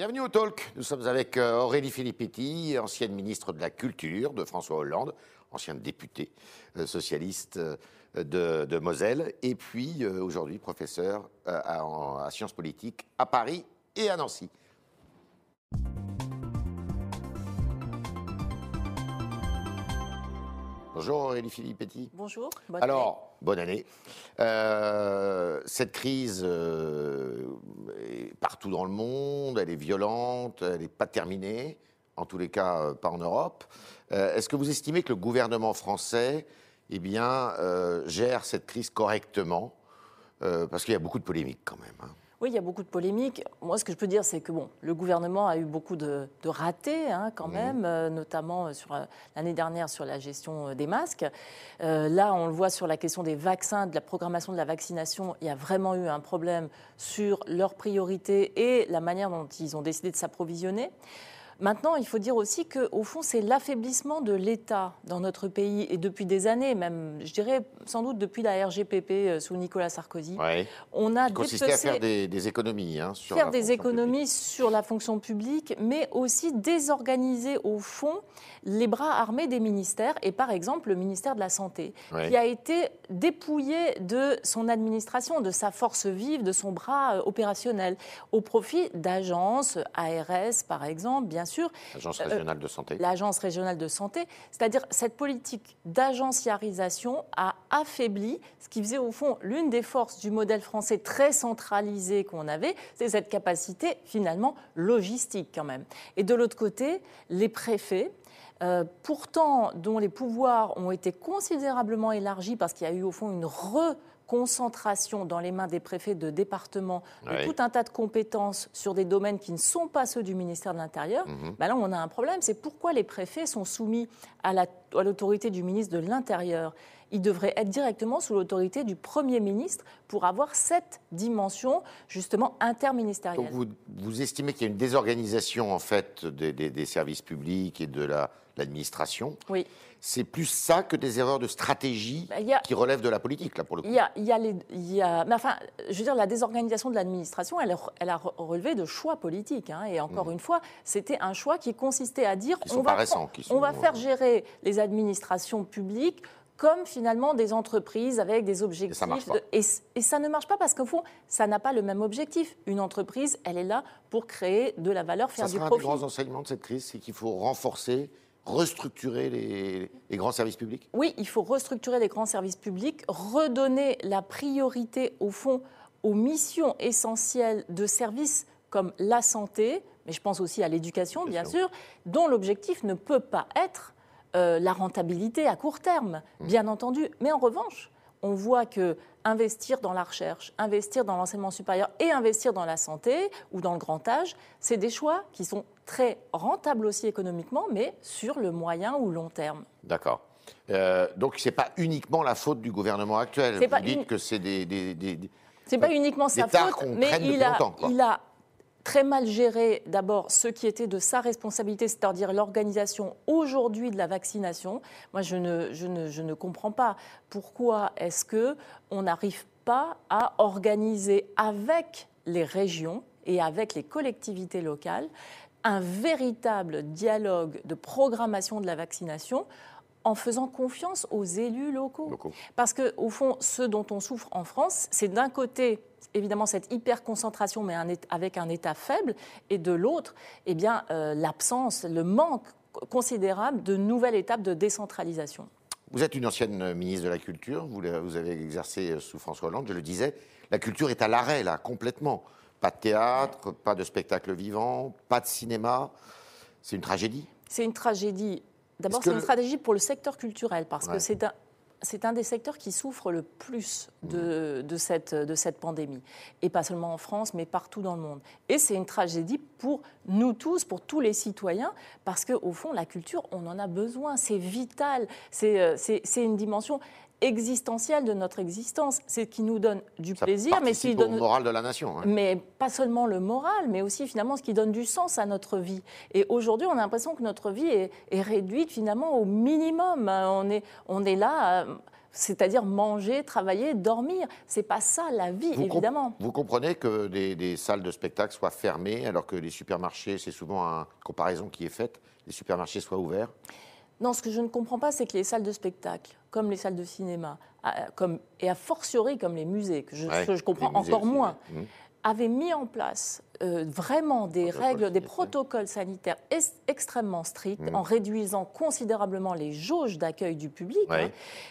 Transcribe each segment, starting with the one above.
Bienvenue au Talk. Nous sommes avec euh, Aurélie Filippetti, ancienne ministre de la Culture de François Hollande, ancienne députée euh, socialiste euh, de, Moselle, et puis aujourd'hui professeur euh, à, en- à Sciences politiques à Paris et à Nancy. Bonjour Aurélie Filippetti. Bonjour. bonne Alors, bonne année. Euh, cette crise euh, est partout dans le monde, elle est violente, elle n'est pas terminée, en tous les cas euh, pas en Europe. Est-ce que vous estimez que le gouvernement français eh bien, gère cette crise correctement? Parce qu'il y a beaucoup de polémiques quand même. hein. Oui, il y a beaucoup de polémiques. Moi, ce que je peux dire, c'est que bon, le gouvernement a eu beaucoup de, de ratés, hein, quand même, euh, notamment euh, sur euh, l'année dernière sur la gestion euh, des masques. Là, on le voit sur la question des vaccins, de la programmation de la vaccination. Il y a vraiment eu un problème sur leurs priorités et la manière dont ils ont décidé de s'approvisionner. Maintenant, il faut dire aussi qu'au fond, c'est l'affaiblissement de l'État dans notre pays, et depuis des années, même, je dirais sans doute depuis la RGPP euh, sous Nicolas Sarkozy. Ouais. On a Qui consistait à faire des, des économies. hein, sur faire la des économies sur la fonction publique, mais aussi désorganiser au fond les bras armés des ministères, et par exemple le ministère de la Santé, Ouais. qui a été dépouillé de son administration, de sa force vive, de son bras euh, opérationnel, au profit d'agences, ARS par exemple, bien sûr, Agence Euh, régionale de santé. l'Agence régionale de santé. C'est-à-dire cette politique d'agenciarisation a affaibli ce qui faisait au fond l'une des forces du modèle français très centralisé qu'on avait, c'est cette capacité finalement logistique quand même. Et de l'autre côté, les préfets. euh, pourtant, dont les pouvoirs ont été considérablement élargis parce qu'il y a eu au fond une reconcentration dans les mains des préfets de département de tout un tas de compétences sur des domaines qui ne sont pas ceux du ministère de l'Intérieur, Mhm. bah là on a un problème. C'est pourquoi les préfets sont soumis à la- à l'autorité du ministre de l'Intérieur. Ils devraient être directement sous l'autorité du Premier ministre pour avoir cette dimension justement interministérielle. Donc vous, vous estimez qu'il y a une désorganisation en fait des, des- des services publics et de la- l'administration. Oui. C'est plus ça que des erreurs de stratégie Bah, a- qui relèvent de la politique là pour le coup. Il y a, y a les, il y a- mais enfin, je veux dire, la désorganisation de l'administration, elle, elle a relevé de choix politiques. hein. et encore une fois, c'était un choix qui consistait à dire on, va, récents, sont- on va faire gérer les administrations publiques comme finalement des entreprises avec des objectifs. ça marche pas. de- et, et ça ne marche pas parce qu'au fond, ça n'a pas le même objectif. Une entreprise, elle est là pour créer de la valeur, faire Ça du sera un des profit. grands enseignements de cette crise, c'est qu'il faut renforcer, restructurer les, les grands services publics? Oui, il faut restructurer les grands services publics, redonner la priorité, au fond, aux missions essentielles de services comme la santé, mais je pense aussi à l'éducation, Bien bien, sûr. sûr, dont l'objectif ne peut pas être euh, la rentabilité à court terme, Mmh. bien entendu. Mais en revanche, on voit que investir dans la recherche, investir dans l'enseignement supérieur et investir dans la santé ou dans le grand âge, c'est des choix qui sont très rentables aussi économiquement, mais sur le moyen ou long terme. D'accord. Euh, donc c'est pas uniquement la faute du gouvernement actuel. Vous pas dites que c'est des, des- des- des- C'est pas uniquement sa faute, mais il a, il a très mal géré d'abord ce qui était de sa responsabilité, c'est-à-dire l'organisation aujourd'hui de la vaccination. Moi, je ne, je ne, je ne comprends pas pourquoi est-ce que on n'arrive pas à organiser avec les régions et avec les collectivités locales un véritable dialogue de programmation de la vaccination en faisant confiance aux élus locaux. locaux. Parce que, au fond, ce dont on souffre en France, c'est d'un côté, évidemment, cette hyper-concentration, mais un avec un État faible, et de l'autre, eh bien, euh, l'absence, le manque considérable de nouvelles étapes de décentralisation. Vous êtes une ancienne ministre de la Culture, vous, avez exercé sous François Hollande, je le disais. La culture est à l'arrêt, là, complètement. Pas de théâtre, pas de spectacle vivant, pas de cinéma. C'est une tragédie. C'est une tragédie. D'abord, c'est une le- stratégie pour le secteur culturel, parce Ouais. que c'est un, c'est un des secteurs qui souffre le plus de, de cette, de cette pandémie. Et pas seulement en France, mais partout dans le monde. Et c'est une tragédie pour nous tous, pour tous les citoyens, parce qu'au fond, la culture, on en a besoin. C'est vital. C'est euh, c'est une dimension existentielle de notre existence. C'est ce qui nous donne du Ça plaisir, mais qui participe au donne moral de la nation. hein. mais pas seulement le moral, mais aussi finalement ce qui donne du sens à notre vie. Et aujourd'hui, on a l'impression que notre vie est, est réduite finalement au minimum. On est, on est là. euh, c'est-à-dire manger, travailler, dormir. C'est pas ça la vie, évidemment. vous comprenez que des, salles de spectacle soient fermées alors que les supermarchés, c'est souvent une comparaison qui est faite, les supermarchés soient ouverts non, ce que je ne comprends pas, c'est que les salles de spectacle, comme les salles de cinéma, comme, et a fortiori comme les musées, que je, comprends encore moins, mmh avait mis en place euh, vraiment des règles, des protocoles sanitaires extrêmement stricts, mmh. en réduisant considérablement les jauges d'accueil du public hein,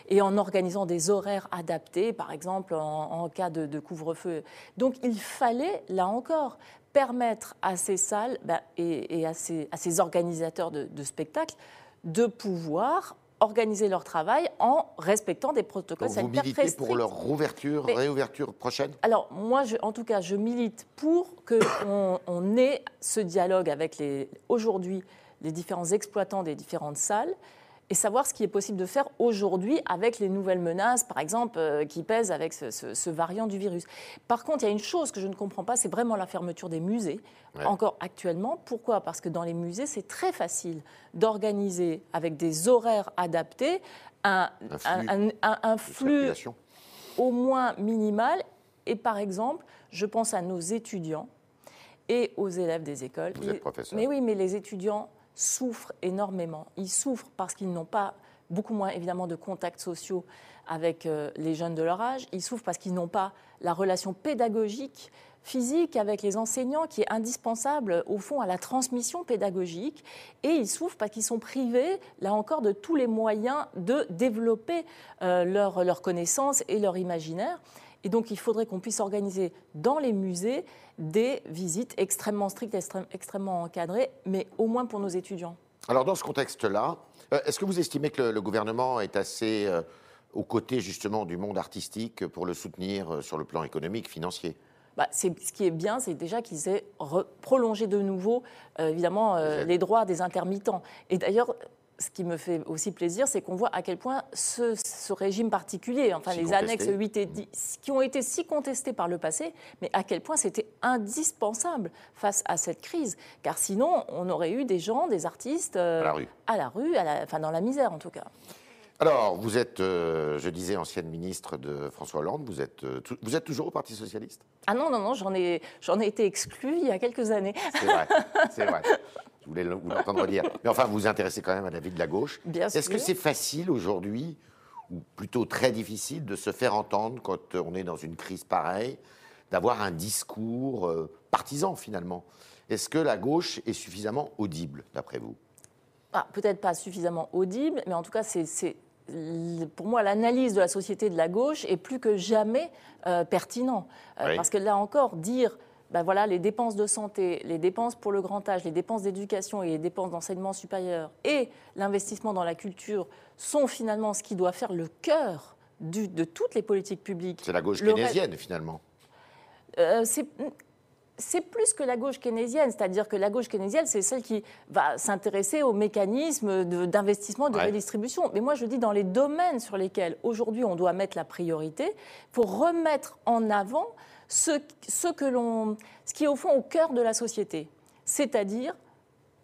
et en organisant des horaires adaptés, par exemple en, cas de, couvre-feu. Donc il fallait, là encore, permettre à ces salles bah, et, à, ces, organisateurs de, de spectacles de pouvoir organiser leur travail en respectant des protocoles sanitaires très stricts. pour leur rouverture, réouverture prochaine? Alors moi, en tout cas, je milite pour qu'on on ait ce dialogue avec aujourd'hui les différents exploitants des différentes salles et savoir ce qui est possible de faire aujourd'hui avec les nouvelles menaces, par exemple, euh, qui pèsent avec ce, variant du virus. Par contre, il y a une chose que je ne comprends pas, c'est vraiment la fermeture des musées, encore actuellement. Pourquoi? Parce que dans les musées, c'est très facile d'organiser avec des horaires adaptés un, un flux, au moins minimal. Et par exemple, je pense à nos étudiants et aux élèves des écoles. Vous êtes professeur. Mais oui, mais les étudiants souffrent énormément. Ils souffrent parce qu'ils n'ont pas beaucoup moins évidemment de contacts sociaux avec euh, les jeunes de leur âge. Ils souffrent parce qu'ils n'ont pas la relation pédagogique, physique avec les enseignants qui est indispensable au fond à la transmission pédagogique. Et ils souffrent parce qu'ils sont privés, là encore, de tous les moyens de développer leurs leur connaissances et leur imaginaire. Et donc, il faudrait qu'on puisse organiser dans les musées des visites extrêmement strictes, extrêmement encadrées, mais au moins pour nos étudiants. Alors, dans ce contexte-là, euh, est-ce que vous estimez que le, gouvernement est assez euh, aux côtés justement du monde artistique pour le soutenir euh, sur le plan économique, financier? Bah, ce qui est bien, c'est déjà qu'ils aient prolongé de nouveau, évidemment, les droits des intermittents. Et d'ailleurs, ce qui me fait aussi plaisir, c'est qu'on voit à quel point ce, régime particulier, enfin les annexes 8 et 10, qui ont été si contestés par le passé, mais à quel point c'était indispensable face à cette crise. Car sinon, on aurait eu des gens, des artistes euh, à la rue, à la rue enfin dans la misère en tout cas. Alors, vous êtes, euh, je disais, ancienne ministre de François Hollande. Vous êtes, euh, vous êtes toujours au Parti socialiste? Ah non, non, non, j'en ai, j'en ai été exclue il y a quelques années. C'est vrai, c'est vrai. Je voulais vous l'entendre dire. Mais enfin, vous vous intéressez quand même à la vie de la gauche. Bien Est-ce que c'est facile aujourd'hui, ou plutôt très difficile, de se faire entendre quand on est dans une crise pareille, d'avoir un discours euh, partisan finalement? Est-ce que la gauche est suffisamment audible, d'après vous? Ah, Peut-être pas suffisamment audible, mais en tout cas, c'est pour moi, l'analyse de la société de la gauche est plus que jamais euh, pertinent. Euh, parce que là encore, dire ben voilà, les dépenses de santé, les dépenses pour le grand âge, les dépenses d'éducation et les dépenses d'enseignement supérieur et l'investissement dans la culture sont finalement ce qui doit faire le cœur de toutes les politiques publiques. C'est la gauche keynésienne, finalement. Euh, c'est plus que la gauche keynésienne, c'est-à-dire que la gauche keynésienne, c'est celle qui va s'intéresser aux mécanismes d'investissement, de, redistribution. Mais moi, je dis dans les domaines sur lesquels aujourd'hui on doit mettre la priorité, pour remettre en avant ce, qui est au fond au cœur de la société, c'est-à-dire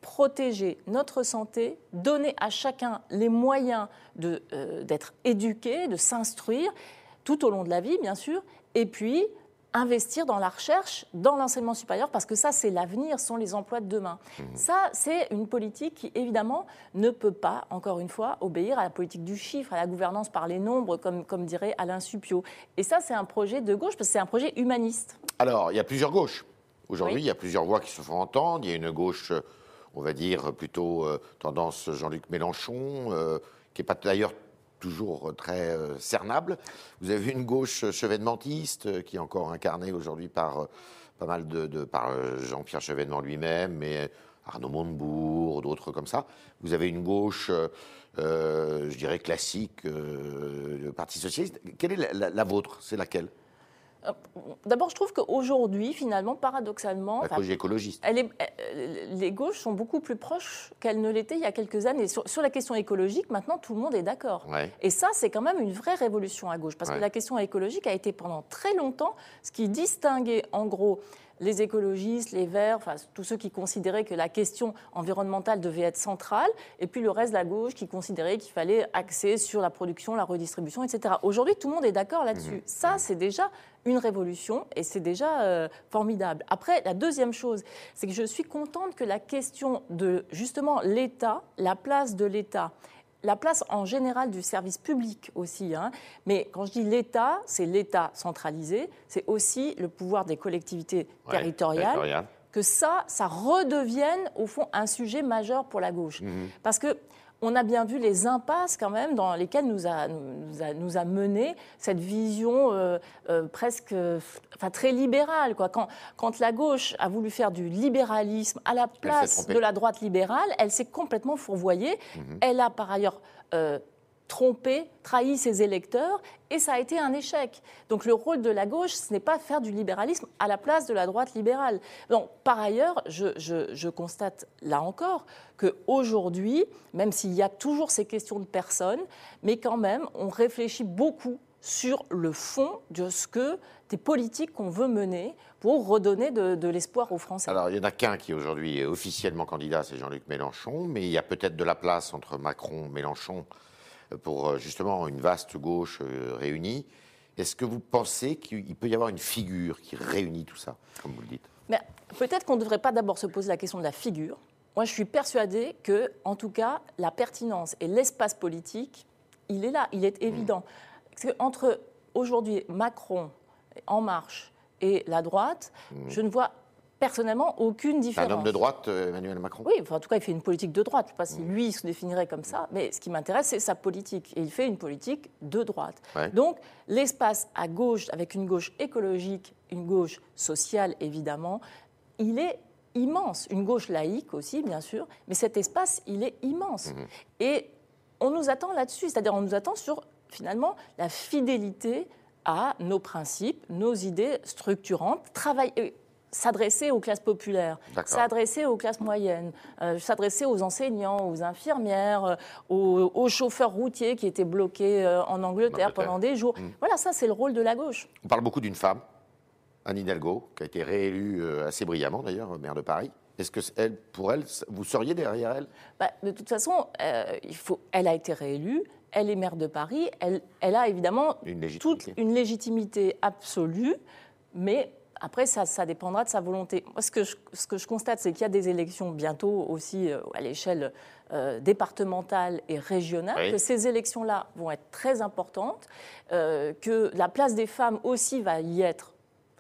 protéger notre santé, donner à chacun les moyens euh, d'être éduqué, de s'instruire tout au long de la vie, bien sûr, et puis investir dans la recherche, dans l'enseignement supérieur, parce que ça, c'est l'avenir, sont les emplois de demain. Mmh. Ça, c'est une politique qui, évidemment, ne peut pas, encore une fois, obéir à la politique du chiffre, à la gouvernance par les nombres, comme, comme dirait Alain Supio. Et ça, c'est un projet de gauche, parce que c'est un projet humaniste. Alors, il y a plusieurs gauches. Aujourd'hui, il y a plusieurs voix qui se font entendre. Il y a une gauche, on va dire, plutôt euh, tendance Jean-Luc Mélenchon, euh, qui n'est pas d'ailleurs toujours très euh, cernable. Vous avez une gauche chevènementiste euh, qui est encore incarnée aujourd'hui par euh, pas mal de, par Jean-Pierre Chevènement lui-même, mais Arnaud Montebourg, d'autres comme ça. Vous avez une gauche, je dirais classique, le Parti socialiste. Quelle est la vôtre? C'est laquelle? euh, d'abord, je trouve qu'aujourd'hui, finalement, paradoxalement, la gauche écologiste. Elle est, les gauches sont beaucoup plus proches qu'elles ne l'étaient il y a quelques années. Sur, la question écologique, maintenant, tout le monde est d'accord. Et ça, c'est quand même une vraie révolution à gauche, parce que la question écologique a été pendant très longtemps ce qui distinguait, en gros, les écologistes, les Verts, enfin, tous ceux qui considéraient que la question environnementale devait être centrale, et puis le reste de la gauche qui considérait qu'il fallait axer sur la production, la redistribution, etc. Aujourd'hui, tout le monde est d'accord là-dessus. Mmh. Ça, c'est déjà une révolution et c'est déjà euh, formidable. Après, la deuxième chose, c'est que je suis contente que la question de justement l'État, la place de l'État, la place en général du service public aussi. Hein. Mais quand je dis l'État, c'est l'État centralisé, c'est aussi le pouvoir des collectivités territoriales. Que ça, ça redevienne au fond un sujet majeur pour la gauche. Mmh. Parce que on a bien vu les impasses quand même dans lesquelles nous a, nous a, mené cette vision euh, euh, presque enfin, très libérale. Quoi. Quand, quand, la gauche a voulu faire du libéralisme à la place de la droite libérale, elle s'est complètement fourvoyée. Mhm. Elle a par ailleurs euh, trompé, trahi ses électeurs, et ça a été un échec. Donc le rôle de la gauche, ce n'est pas faire du libéralisme à la place de la droite libérale. Par ailleurs, je, constate là encore qu'aujourd'hui, même s'il y a toujours ces questions de personnes, mais quand même, on réfléchit beaucoup sur le fond de ce que des politiques qu'on veut mener pour redonner de, l'espoir aux Français. Alors, il n'y en a qu'un qui aujourd'hui est officiellement candidat, c'est Jean-Luc Mélenchon, mais il y a peut-être de la place entre Macron, Mélenchon pour euh, justement une vaste gauche euh, réunie. Est-ce que vous pensez qu'il peut y avoir une figure qui réunit tout ça, comme vous le dites? Peut-être qu'on ne devrait pas d'abord se poser la question de la figure. Moi, je suis persuadée que, en tout cas, la pertinence et l'espace politique, il est là, il est évident. Parce que entre aujourd'hui Macron, En Marche et la droite, mmh. je ne vois personnellement aucune différence. Un homme de droite, euh, Emmanuel Macron Oui, en tout cas, il fait une politique de droite. Je ne sais pas si lui se définirait comme ça, mais ce qui m'intéresse, c'est sa politique. Et il fait une politique de droite. Donc, l'espace à gauche, avec une gauche écologique, une gauche sociale, évidemment, il est immense. Une gauche laïque aussi, bien sûr, mais cet espace, il est immense. Mhm. Et on nous attend là-dessus, c'est-à-dire on nous attend sur, finalement, la fidélité à nos principes, nos idées structurantes, travailler s'adresser aux classes populaires, s'adresser aux classes moyennes, euh, s'adresser aux enseignants, aux infirmières, euh, aux, chauffeurs routiers qui étaient bloqués euh, en Angleterre, pendant des jours. Mm. Voilà, ça c'est le rôle de la gauche. On parle beaucoup d'une femme, Anne Hidalgo, qui a été réélue assez brillamment d'ailleurs, maire de Paris. Est-ce que elle, pour elle, vous seriez derrière elle? Bah, De toute façon, il faut, elle a été réélue, elle est maire de Paris, elle, elle a évidemment toute une légitimité absolue, mais après, ça, dépendra de sa volonté. Moi, ce que je, ce que je constate, c'est qu'il y a des élections bientôt aussi euh, à l'échelle euh, départementale et régionale, que ces élections-là vont être très importantes, euh, que la place des femmes aussi va y être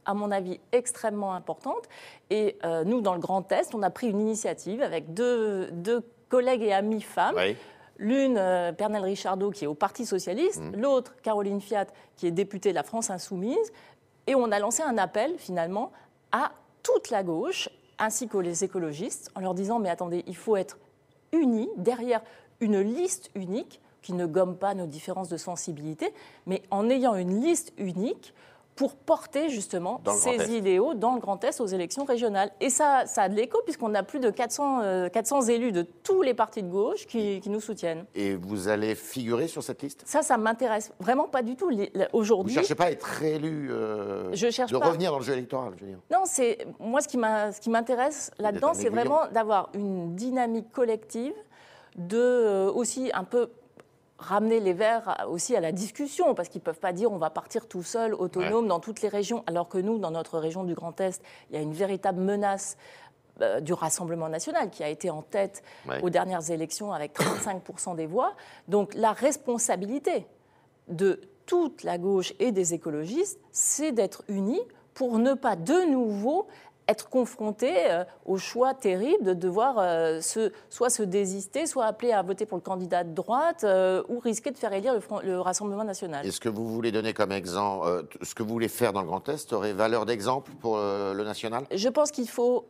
à mon avis, extrêmement importante. Et nous, dans le Grand Est, on a pris une initiative avec deux, collègues et amis femmes. L'une, Pernelle Richardot, qui est au Parti Socialiste, mmh. l'autre, Caroline Fiat, qui est députée de la France Insoumise. Et on a lancé un appel, finalement, à toute la gauche, ainsi les écologistes, en leur disant, mais attendez, il faut être unis derrière une liste unique qui ne gomme pas nos différences de sensibilité, mais en ayant une liste unique pour porter justement ces idéaux dans le Grand Est aux élections régionales. Et ça, ça a de l'écho puisqu'on a plus de 400, 400 euh, élus de tous les partis de gauche qui, nous soutiennent. Et vous allez figurer sur cette liste? Ça, ça m'intéresse vraiment pas du tout. Aujourd'hui, vous ne cherchez pas à être réélu, euh, je cherche de revenir dans le jeu électoral, je veux dire. Non, c'est moi ce qui m'intéresse là-dedans, c'est vraiment d'avoir une dynamique collective, de euh, aussi un peu ramener les Verts aussi à la discussion, parce qu'ils ne peuvent pas dire on va partir tout seul, autonome, dans toutes les régions, alors que nous, dans notre région du Grand Est, il y a une véritable menace euh, du Rassemblement national qui a été en tête aux dernières élections avec 35% des voix. Donc la responsabilité de toute la gauche et des écologistes, c'est d'être unis pour ne pas de nouveau être confronté euh, au choix terrible de devoir euh, se, soit se désister, soit appeler à voter pour le candidat de droite, euh, ou risquer de faire élire le, Rassemblement national. Est-ce que vous voulez donner comme exemple, ce que vous voulez faire dans le Grand Est aurait valeur d'exemple pour le national? Je pense qu'il faut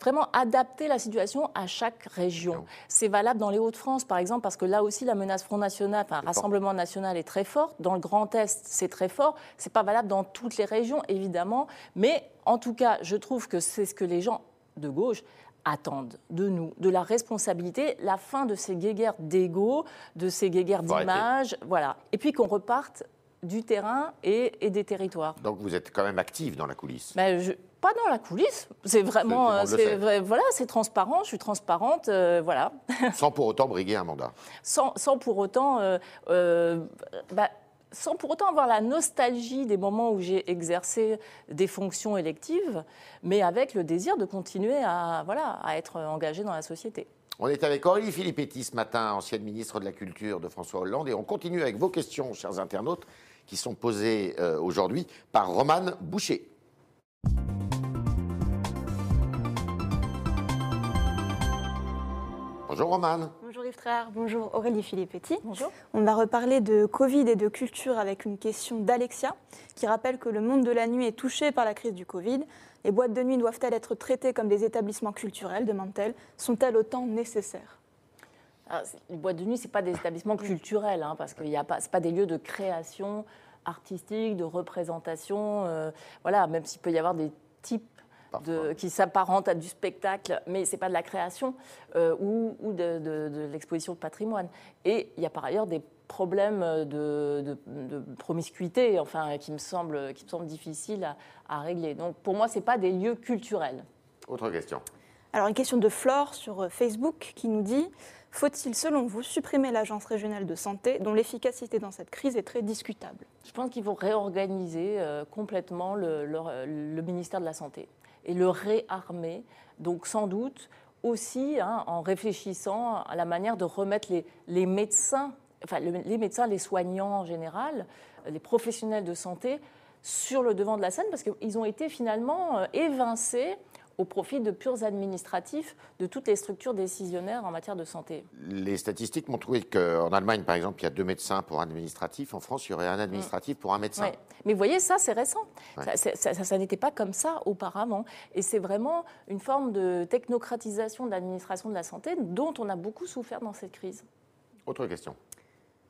vraiment adapter la situation à chaque région. C'est valable dans les Hauts-de-France, par exemple, parce que là aussi, la menace Front National, enfin, Rassemblement National est très forte. Dans le Grand Est, c'est très fort. C'est pas valable dans toutes les régions, évidemment. Mais en tout cas, je trouve que c'est ce que les gens de gauche attendent de nous, de la responsabilité, la fin de ces guéguerres d'ego, de ces guéguerres d'image, voilà. Et puis qu'on reparte du terrain et, des territoires. Donc vous êtes quand même active dans la coulisse. Ben, pas dans la coulisse. C'est vraiment, voilà, c'est transparent. Je suis transparente, voilà. Sans pour autant briguer un mandat. Sans, sans pour autant, bah, sans pour autant avoir la nostalgie des moments où j'ai exercé des fonctions électives, mais avec le désir de continuer à, voilà, à être engagé dans la société. On est avec Aurélie Filippetti ce matin, ancienne ministre de la Culture de François Hollande, et on continue avec vos questions, chers internautes, qui sont posées euh, aujourd'hui par Romane Boucher. Bonjour Romane. Bonjour Yves Tréhard, bonjour Aurélie Filippetti. Bonjour. On va reparler de Covid et de culture avec une question d'Alexia qui rappelle que le monde de la nuit est touché par la crise du Covid. Les boîtes de nuit doivent-elles être traitées comme des établissements culturels, demande-t-elle Sont-elles autant nécessaires? Ah, Les boîtes de nuit, ce pas des établissements culturels, hein, parce que ce n'est pas des lieux de création artistique, de représentation. Euh, voilà, même s'il peut y avoir des types qui s'apparente à du spectacle, mais ce n'est pas de la création euh, ou, de, l'exposition de patrimoine. Et il y a par ailleurs des problèmes de, promiscuité, enfin, qui me semblent, qui me semblent difficiles à, à régler. Donc pour moi, ce n'est pas des lieux culturels. Autre question. Alors une question de Flore sur Facebook qui nous dit faut-il, selon vous, supprimer l'Agence régionale de santé, dont l'efficacité dans cette crise est très discutable? Je pense qu'il faut réorganiser euh, complètement le, ministère de la Santé et le réarmer. Donc sans doute aussi hein, en réfléchissant à la manière de remettre les, médecins, enfin les médecins, les soignants en général, les professionnels de santé sur le devant de la scène parce qu'ils ont été finalement euh, évincés au profit de purs administratifs de toutes les structures décisionnaires en matière de santé. Les statistiques m'ont trouvé qu'en Allemagne, par exemple, il y a deux médecins pour un administratif. En France, il y aurait un administratif pour un médecin. Mais vous voyez, ça, c'est récent. Ça, n'était pas comme ça auparavant. Et c'est vraiment une forme de technocratisation de l'administration de la santé dont on a beaucoup souffert dans cette crise. Autre question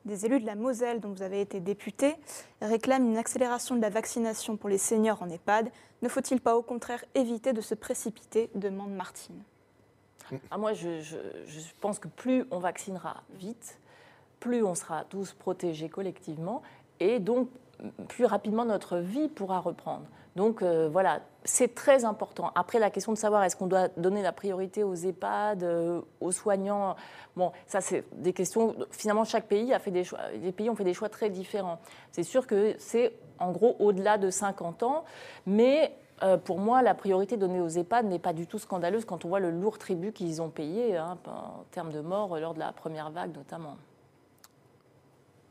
des élus de la Moselle, dont vous avez été député, réclament une accélération de la vaccination pour les seniors en EHPAD. Ne faut-il pas au contraire éviter de se précipiter demande Martine. Ah, moi, je, pense que plus on vaccinera vite, plus on sera tous protégés collectivement, et donc plus rapidement notre vie pourra reprendre. Donc euh, voilà, c'est très important. Après, la question de savoir est-ce qu'on doit donner la priorité aux EHPAD, euh, aux soignants, bon, ça c'est des questions. Finalement, chaque pays a fait des choix. Les pays ont fait des choix très différents. C'est sûr que c'est en gros au-delà de 50 ans, mais euh, pour moi, la priorité donnée aux EHPAD n'est pas du tout scandaleuse quand on voit le lourd tribut qu'ils ont payé hein, en termes de morts lors de la première vague notamment.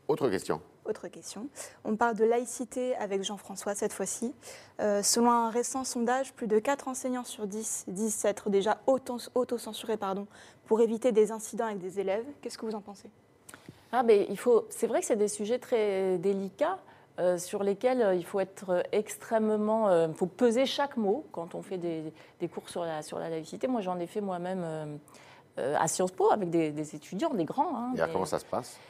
Autre question. Autre question. On parle de laïcité avec Jean-François cette fois-ci. Euh, selon un récent sondage, plus de 4 enseignants sur 10 disent s'être déjà auto-censurés pardon, pour éviter des incidents avec des élèves. Qu'est-ce que vous en pensez? Ah, ben, il faut, C'est vrai que c'est des sujets très délicats. Euh, sur lesquels euh, il faut être extrêmement. Il faut peser chaque mot quand on fait des, cours sur la, sur la laïcité. Moi, j'en ai fait moi-même à Sciences Po avec des, étudiants, des grands. Hein, Et comment ça se passe?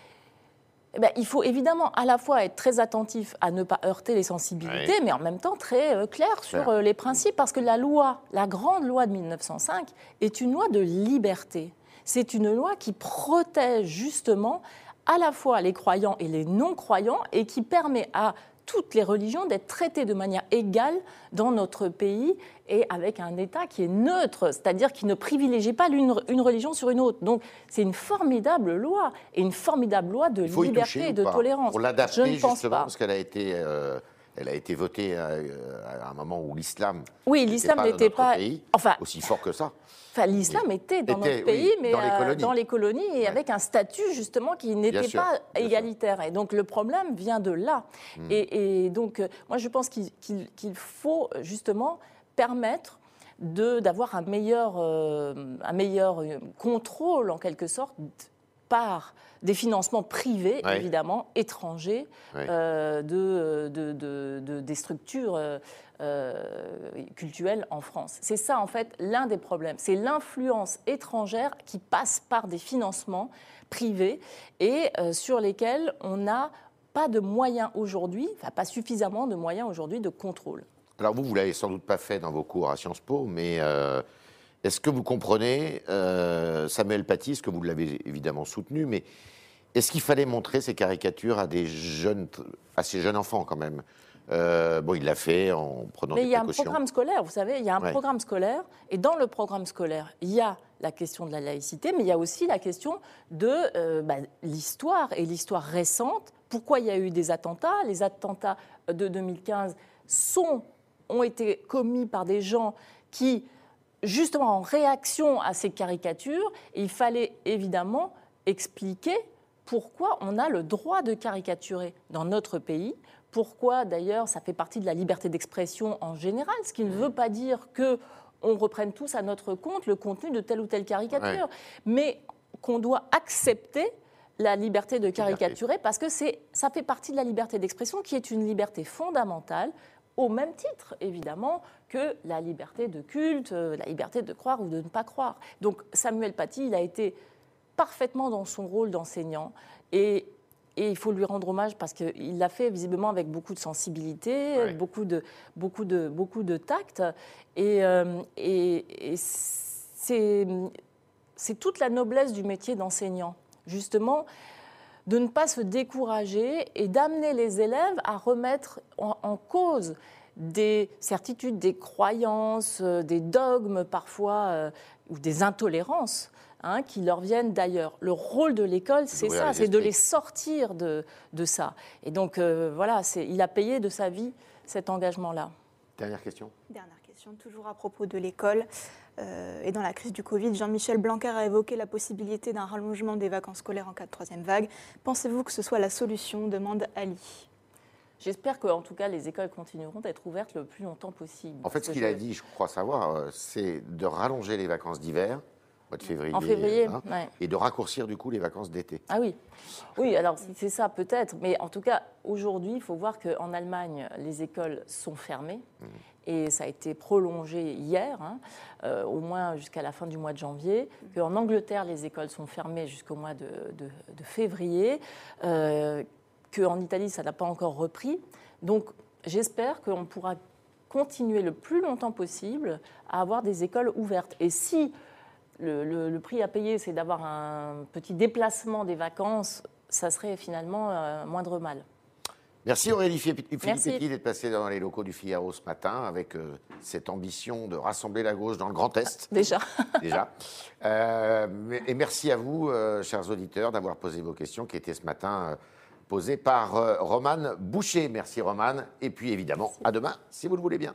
Eh ben, il faut évidemment à la fois être très attentif à ne pas heurter les sensibilités, mais en même temps très euh, clair sur euh, les principes, parce que la loi, la grande loi de 1905, est une loi de liberté. C'est une loi qui protège justement à la fois les croyants et les non-croyants et qui permet à toutes les religions d'être traitées de manière égale dans notre pays et avec un État qui est neutre, c'est-à-dire qui ne privilégie pas une, une, religion sur une autre. Donc c'est une formidable loi et une formidable loi de liberté et de tolérance. Pour l'adapter justement, parce qu'elle a été... Euh, elle a été votée à, un moment où l'islam oui, l'islam n'était pas, enfin, aussi fort que ça. Enfin, l'islam était dans notre pays, mais euh, dans les colonies, et avec un statut justement qui n'était pas égalitaire. Et donc le problème vient de là. Hmm. Et, donc euh, moi je pense qu'il faut justement permettre d'avoir un meilleur, euh, un meilleur contrôle en quelque sorte par des financements privés, évidemment, étrangers, de, de, des structures euh, culturelle en France. C'est ça, en fait, l'un des problèmes. C'est l'influence étrangère qui passe par des financements privés et euh, sur lesquels on n'a pas de moyens aujourd'hui, enfin pas suffisamment de moyens aujourd'hui de contrôle. Alors vous, vous l'avez sans doute pas fait dans vos cours à Sciences Po, mais euh, est-ce que vous comprenez Samuel Paty, est-ce que vous l'avez évidemment soutenu, mais est-ce qu'il fallait montrer ces caricatures à des jeunes, à ces jeunes enfants quand même? Euh, bon, il l'a fait en prenant Mais des il y a un précautions. programme scolaire, vous savez, il y a un Ouais. programme scolaire, et dans le programme scolaire, il y a la question de la laïcité, mais il y a aussi la question de euh, bah, l'histoire, et l'histoire récente. Pourquoi il y a eu des attentats? Les attentats de 2015 sont, ont été commis par des gens qui, justement en réaction à ces caricatures, il fallait évidemment expliquer pourquoi on a le droit de caricaturer dans notre pays, pourquoi d'ailleurs ça fait partie de la liberté d'expression en général, ce qui ne veut pas dire que on reprenne tous à notre compte le contenu de telle ou telle caricature, mais qu'on doit accepter la liberté de caricaturer parce que c'est ça fait partie de la liberté d'expression qui est une liberté fondamentale au même titre, évidemment, que la liberté de culte, euh, la liberté de croire ou de ne pas croire. Donc Samuel Paty, il a été parfaitement dans son rôle d'enseignant et, et il faut lui rendre hommage parce qu'il l'a fait visiblement avec beaucoup de sensibilité, Ouais. beaucoup, de, beaucoup, de, beaucoup de tact. Et, euh, et- et c'est c'est toute la noblesse du métier d'enseignant, justement, de ne pas se décourager et d'amener les élèves à remettre en, en cause des certitudes, des croyances, euh, des dogmes parfois, euh, ou des intolérances hein, qui leur viennent d'ailleurs. Le rôle de l'école, c'est ça, c'est de les sortir de, de ça. Et donc, euh, voilà, il a payé de sa vie cet engagement-là. Dernière question. Dernière question, toujours à propos de l'école. Euh, et dans la crise du Covid, Jean-Michel Blanquer a évoqué la possibilité d'un rallongement des vacances scolaires en cas de troisième vague. Pensez-vous que ce soit la solution? demande Ali. J'espère qu'en tout cas, les écoles continueront d'être ouvertes le plus longtemps possible. En fait, ce qu'il a dit, je crois savoir, euh, c'est de rallonger les vacances d'hiver, mois de février, En février, hein, ouais. et de raccourcir du coup les vacances d'été. Ah oui, oui. Alors c'est- ça peut-être, mais en tout cas aujourd'hui, il faut voir qu'en Allemagne, les écoles sont fermées et ça a été prolongé hier, hein, euh, au moins jusqu'à la fin du mois de janvier. Qu'en Angleterre, les écoles sont fermées jusqu'au mois de, de- de février. Euh, Qu'en Italie, ça n'a pas encore repris. Donc j'espère qu'on pourra continuer le plus longtemps possible à avoir des écoles ouvertes. Et si le, le- le prix à payer, c'est d'avoir un petit déplacement des vacances, ça serait finalement euh, moindre mal. Merci Aurélie. Petit d'être passé dans les locaux du Figaro ce matin avec euh, cette ambition de rassembler la gauche dans le Grand Est. Déjà. déjà. Euh, et merci à vous, euh, chers auditeurs, d'avoir posé vos questions qui étaient ce matin posées par euh, Romane Boucher. Merci Romane. Et puis évidemment, à demain, si vous le voulez bien.